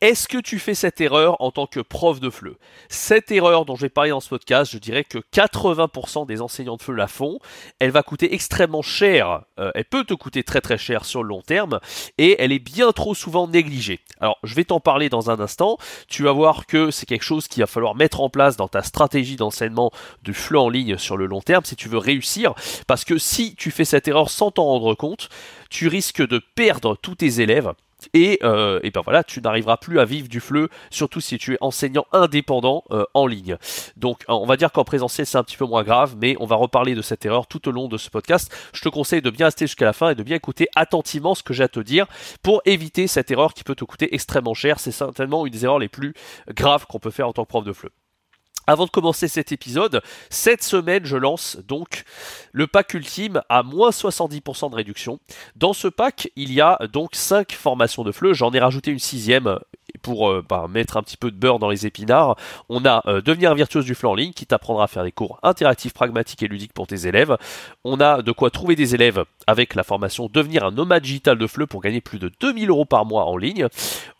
Est-ce que tu fais cette erreur en tant que prof de FLE? Cette erreur dont je vais parler dans ce podcast, je dirais que 80% des enseignants de FLE la font. Elle va coûter extrêmement cher. Euh, elle peut te coûter très très cher sur le long terme et elle est bien trop souvent négligée. Alors, je vais t'en parler dans un instant. Tu vas voir que c'est quelque chose qu'il va falloir mettre en place dans ta stratégie d'enseignement de FLE en ligne sur le long terme si tu veux réussir. Parce que si tu fais cette erreur sans t'en rendre compte, tu risques de perdre tous tes élèves et, euh, et, ben voilà, tu n'arriveras plus à vivre du fleu, surtout si tu es enseignant indépendant euh, en ligne. Donc on va dire qu'en présentiel c'est un petit peu moins grave, mais on va reparler de cette erreur tout au long de ce podcast. Je te conseille de bien rester jusqu'à la fin et de bien écouter attentivement ce que j'ai à te dire pour éviter cette erreur qui peut te coûter extrêmement cher. C'est certainement une des erreurs les plus graves qu'on peut faire en tant que prof de fleu. Avant de commencer cet épisode, cette semaine je lance donc le pack ultime à moins 70% de réduction. Dans ce pack, il y a donc 5 formations de fleu, j'en ai rajouté une sixième pour euh, bah, mettre un petit peu de beurre dans les épinards. On a euh, Devenir virtuose du fleu en ligne qui t'apprendra à faire des cours interactifs, pragmatiques et ludiques pour tes élèves. On a de quoi trouver des élèves avec la formation Devenir un nomade digital de fleu pour gagner plus de 2000 euros par mois en ligne.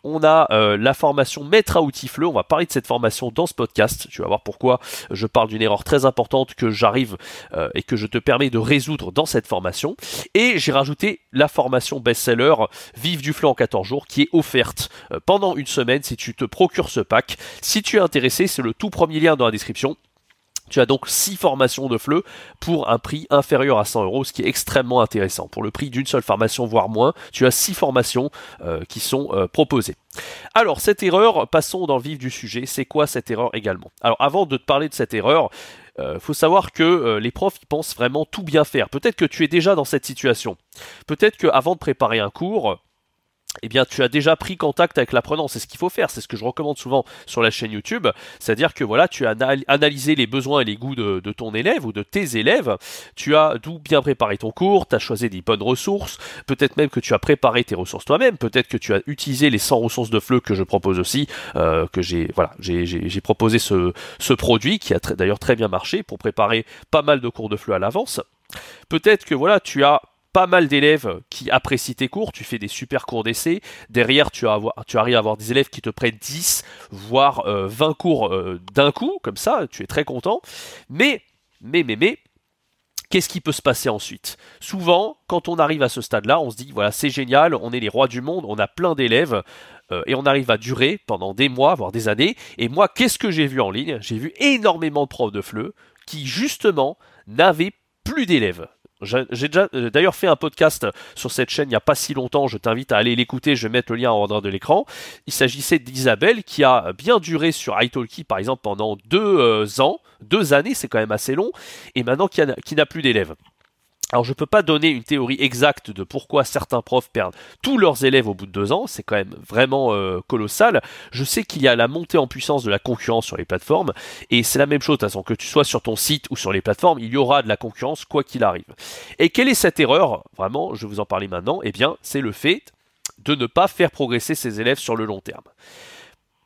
On a euh, la formation Maître à outils fleu. On va parler de cette formation dans ce podcast. Tu vas voir pourquoi je parle d'une erreur très importante que j'arrive euh, et que je te permets de résoudre dans cette formation. Et j'ai rajouté la formation best-seller Vive du fleu en 14 jours qui est offerte pendant une semaine si tu te procures ce pack. Si tu es intéressé, c'est le tout premier lien dans la description. Tu as donc 6 formations de FLE pour un prix inférieur à 100 euros, ce qui est extrêmement intéressant. Pour le prix d'une seule formation, voire moins, tu as 6 formations euh, qui sont euh, proposées. Alors, cette erreur, passons dans le vif du sujet. C'est quoi cette erreur également? Alors, avant de te parler de cette erreur, euh, faut savoir que les profs ils pensent vraiment tout bien faire. Peut-être que tu es déjà dans cette situation. Peut-être qu'avant de préparer un cours, eh bien, tu as déjà pris contact avec l'apprenant. C'est ce qu'il faut faire. C'est ce que je recommande souvent sur la chaîne YouTube. C'est-à-dire que voilà, tu as analysé les besoins et les goûts de, ton élève ou de tes élèves. Tu as d'où bien préparé ton cours. Tu as choisi des bonnes ressources. Peut-être même que tu as préparé tes ressources toi-même. Peut-être que tu as utilisé les 100 ressources de FLE que je propose aussi. Euh, que j'ai voilà, j'ai proposé ce, ce produit qui a d'ailleurs très bien marché pour préparer pas mal de cours de FLE à l'avance. Peut-être que voilà, tu as pas mal d'élèves qui apprécient tes cours, tu fais des super cours d'essai, derrière tu, arrives à avoir des élèves qui te prennent 10, voire 20 euh, cours euh, d'un coup, comme ça, tu es très content, mais, mais, mais, mais, qu'est-ce qui peut se passer ensuite? Souvent, quand on arrive à ce stade-là, on se dit, voilà, c'est génial, on est les rois du monde, on a plein d'élèves, euh, et on arrive à durer pendant des mois, voire des années, et moi, qu'est-ce que j'ai vu en ligne? J'ai vu énormément de profs de FLE qui, justement, n'avaient plus d'élèves. J'ai déjà euh, d'ailleurs fait un podcast sur cette chaîne il n'y a pas si longtemps, je t'invite à aller l'écouter, je vais mettre le lien en haut de l'écran. Il s'agissait d'Isabelle qui a bien duré sur italki par exemple pendant deux euh, ans, deux années c'est quand même assez long, et maintenant qui n'a plus d'élèves. Alors je ne peux pas donner une théorie exacte de pourquoi certains profs perdent tous leurs élèves au bout de deux ans, c'est quand même vraiment euh, colossal. Je sais qu'il y a la montée en puissance de la concurrence sur les plateformes, et c'est la même chose, de toute façon, que tu sois sur ton site ou sur les plateformes, il y aura de la concurrence quoi qu'il arrive. Et quelle est cette erreur? Vraiment, je vais vous en parler maintenant. Eh bien, c'est le fait de ne pas faire progresser ses élèves sur le long terme.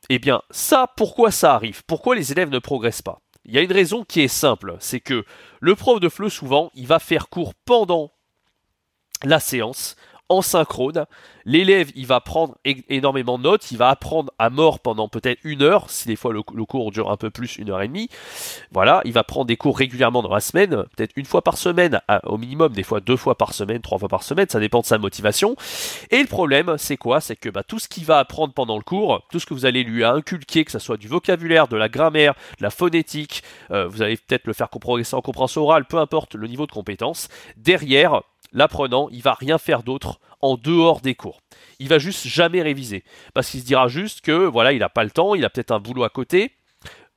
Eh bien, ça, pourquoi ça arrive? Pourquoi les élèves ne progressent pas? Il y a une raison qui est simple, c'est que le prof de FLE, souvent, il va faire cours pendant la séance en synchrone. L'élève, il va prendre énormément de notes, il va apprendre à mort pendant peut-être une heure, si des fois le, cours dure un peu plus, une heure et demie. Voilà, il va prendre des cours régulièrement dans la semaine, peut-être une fois par semaine au minimum, des fois deux fois par semaine, trois fois par semaine, ça dépend de sa motivation. Et le problème, c'est quoi? C'est que bah, tout ce qu'il va apprendre pendant le cours, tout ce que vous allez lui inculquer, que ce soit du vocabulaire, de la grammaire, de la phonétique, euh, vous allez peut-être le faire progresser en compréhension orale, peu importe le niveau de compétence, derrière, l'apprenant, il va rien faire d'autre en dehors des cours. Il va juste jamais réviser parce qu'il se dira juste que voilà, il n'a pas le temps, il a peut-être un boulot à côté.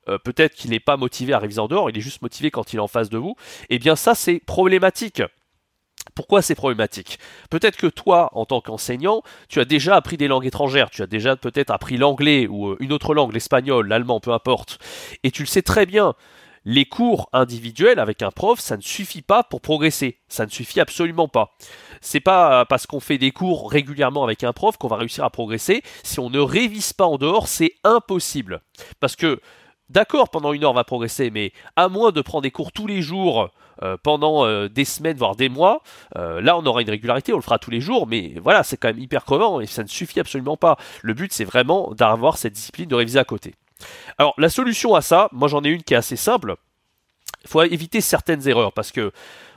Euh, peut-être qu'il n'est pas motivé à réviser en dehors, il est juste motivé quand il est en face de vous. Eh bien ça c'est problématique. Pourquoi c'est problématique? Peut-être que toi, en tant qu'enseignant, tu as déjà appris des langues étrangères, tu as déjà peut-être appris l'anglais ou euh, une autre langue, l'espagnol, l'allemand, peu importe, et tu le sais très bien les cours individuels avec un prof, ça ne suffit pas pour progresser. Ça ne suffit absolument pas. C'est pas parce qu'on fait des cours régulièrement avec un prof qu'on va réussir à progresser. Si on ne révise pas en dehors, c'est impossible. Parce que d'accord, pendant une heure, on va progresser, mais à moins de prendre des cours tous les jours euh, pendant euh, des semaines, voire des mois, euh, là, on aura une régularité, on le fera tous les jours, mais voilà, c'est quand même hyper crevant et ça ne suffit absolument pas. Le but, c'est vraiment d'avoir cette discipline de réviser à côté. Alors, la solution à ça, moi j'en ai une qui est assez simple. Il faut éviter certaines erreurs parce que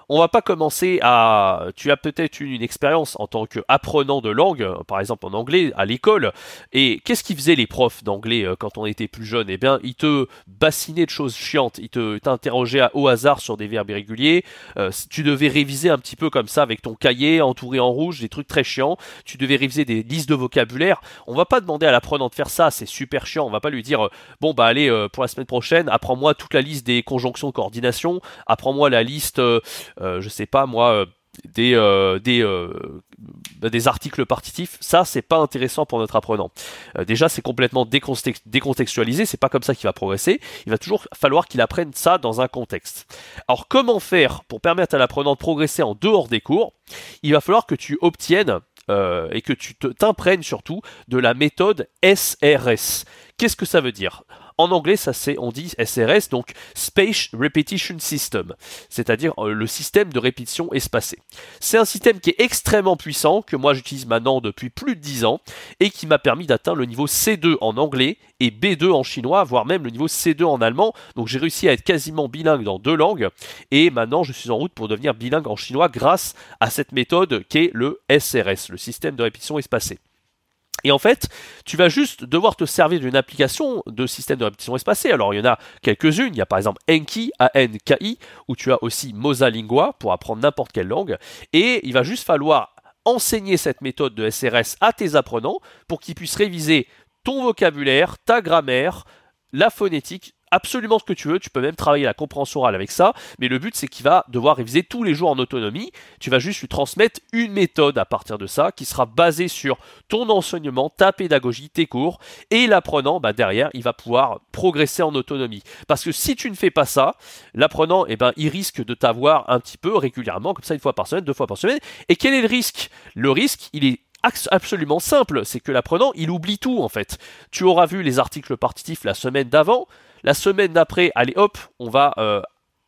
on va pas commencer à. Tu as peut-être eu une expérience en tant qu'apprenant de langue, par exemple en anglais, à l'école. Et qu'est-ce qu'ils faisaient les profs d'anglais euh, quand on était plus jeune Eh bien, ils te bassinaient de choses chiantes. Ils te t'interrogeaient au hasard sur des verbes irréguliers. Euh, tu devais réviser un petit peu comme ça avec ton cahier entouré en rouge, des trucs très chiants. Tu devais réviser des listes de vocabulaire. On va pas demander à l'apprenant de faire ça, c'est super chiant. On va pas lui dire bon bah allez pour la semaine prochaine, apprends-moi toute la liste des conjonctions de coordination, apprends-moi la liste euh, je sais pas moi, euh, des, euh, bah, des articles partitifs, ça c'est pas intéressant pour notre apprenant. déjà c'est complètement décontextualisé, c'est pas comme ça qu'il va progresser, il va toujours falloir qu'il apprenne ça dans un contexte. Alors comment faire pour permettre à l'apprenant de progresser en dehors des cours? Il va falloir que tu obtiennes et que tu t'imprègnes surtout de la méthode SRS. Qu'est-ce que ça veut dire? En anglais, ça c'est, on dit SRS, donc Space Repetition System, c'est-à-dire euh, le système de répétition espacée. C'est un système qui est extrêmement puissant, que moi j'utilise maintenant depuis plus de 10 ans, et qui m'a permis d'atteindre le niveau C2 en anglais et B2 en chinois, voire même le niveau C2 en allemand. Donc j'ai réussi à être quasiment bilingue dans deux langues, et maintenant je suis en route pour devenir bilingue en chinois grâce à cette méthode qui est le SRS, le système de répétition espacée. Et en fait, tu vas juste devoir te servir d'une application de système de répétition espacée. Alors, il y en a quelques-unes. Il y a par exemple Enki, A-N-K-I, où tu as aussi Mosalingua pour apprendre n'importe quelle langue. Et il va juste falloir enseigner cette méthode de SRS à tes apprenants pour qu'ils puissent réviser ton vocabulaire, ta grammaire, la phonétique absolument ce que tu veux, tu peux même travailler la compréhension orale avec ça, mais le but c'est qu'il va devoir réviser tous les jours en autonomie, tu vas juste lui transmettre une méthode à partir de ça qui sera basée sur ton enseignement, ta pédagogie, tes cours, et l'apprenant, bah, derrière, il va pouvoir progresser en autonomie. Parce que si tu ne fais pas ça, l'apprenant, eh ben, il risque de t'avoir un petit peu régulièrement, comme ça une fois par semaine, deux fois par semaine, et quel est le risque? Le risque, il est absolument simple, c'est que l'apprenant, il oublie tout en fait. Tu auras vu les articles partitifs la semaine d'avant, la semaine d'après, allez hop, on va euh,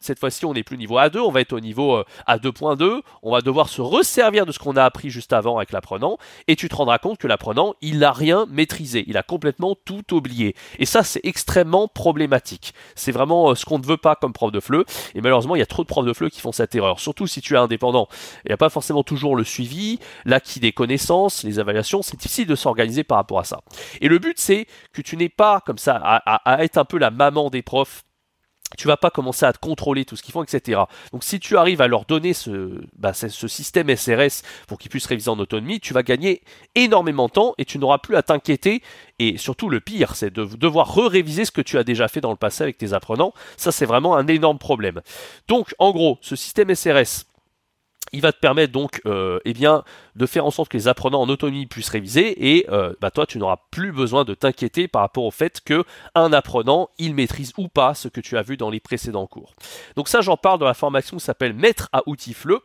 cette fois-ci, on n'est plus au niveau A2, on va être au niveau euh, A2.2. On va devoir se resservir de ce qu'on a appris juste avant avec l'apprenant. Et tu te rendras compte que l'apprenant, il n'a rien maîtrisé. Il a complètement tout oublié. Et ça, c'est extrêmement problématique. C'est vraiment euh, ce qu'on ne veut pas comme prof de FLE. Et malheureusement, il y a trop de profs de FLE qui font cette erreur. Surtout si tu es indépendant. Il n'y a pas forcément toujours le suivi, l'acquis des connaissances, les évaluations. C'est difficile de s'organiser par rapport à ça. Et le but, c'est que tu n'es pas comme ça à être un peu la maman des profs tu vas pas commencer à te contrôler tout ce qu'ils font, etc. Donc si tu arrives à leur donner ce, bah, ce système SRS pour qu'ils puissent réviser en autonomie, tu vas gagner énormément de temps et tu n'auras plus à t'inquiéter. Et surtout le pire, c'est de devoir re-réviser ce que tu as déjà fait dans le passé avec tes apprenants. Ça, c'est vraiment un énorme problème. Donc en gros, ce système SRS, il va te permettre donc euh, eh bien, de faire en sorte que les apprenants en autonomie puissent réviser et euh, bah, toi tu n'auras plus besoin de t'inquiéter par rapport au fait que un apprenant il maîtrise ou pas ce que tu as vu dans les précédents cours. Donc ça j'en parle dans la formation qui s'appelle Maître à outils FLE.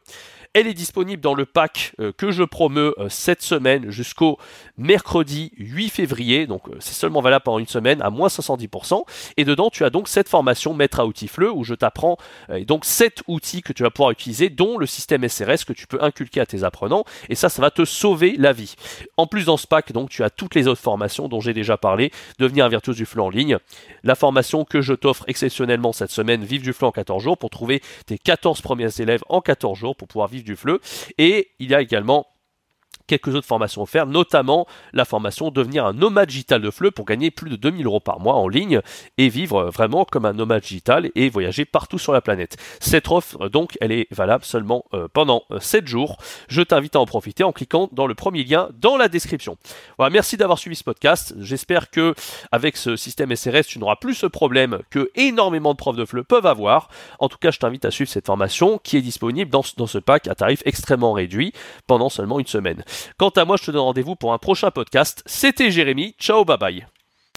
Elle est disponible dans le pack euh, que je promeux euh, cette semaine jusqu'au mercredi 8 février. Donc euh, c'est seulement valable pendant une semaine à moins 70%. Et dedans, tu as donc cette formation Maître à outils FLE où je t'apprends donc 7 outils que tu vas pouvoir utiliser, dont le système SRS que tu peux inculquer à tes apprenants. Et ça, ça va te sauver la vie. En plus, dans ce pack, donc, tu as toutes les autres formations dont j'ai déjà parlé. Devenir un virtuose du FLE en ligne. La formation que je t'offre exceptionnellement cette semaine, Vive du FLE en 14 jours pour trouver tes 14 premiers élèves en 14 jours pour pouvoir vivre du fleu. Et il y a également quelques autres formations offertes, notamment la formation devenir un nomade digital de FLE pour gagner plus de 2000 euros par mois en ligne et vivre vraiment comme un nomade digital et voyager partout sur la planète. Cette offre, donc, elle est valable seulement euh, pendant 7 euh, jours. Je t'invite à en profiter en cliquant dans le premier lien dans la description. Voilà, merci d'avoir suivi ce podcast. J'espère que avec ce système SRS, tu n'auras plus ce problème que énormément de profs de FLE peuvent avoir. En tout cas, je t'invite à suivre cette formation qui est disponible dans ce pack à tarif extrêmement réduit pendant seulement une semaine. Quant à moi, je te donne rendez-vous pour un prochain podcast. C'était Jérémy. Ciao, bye bye.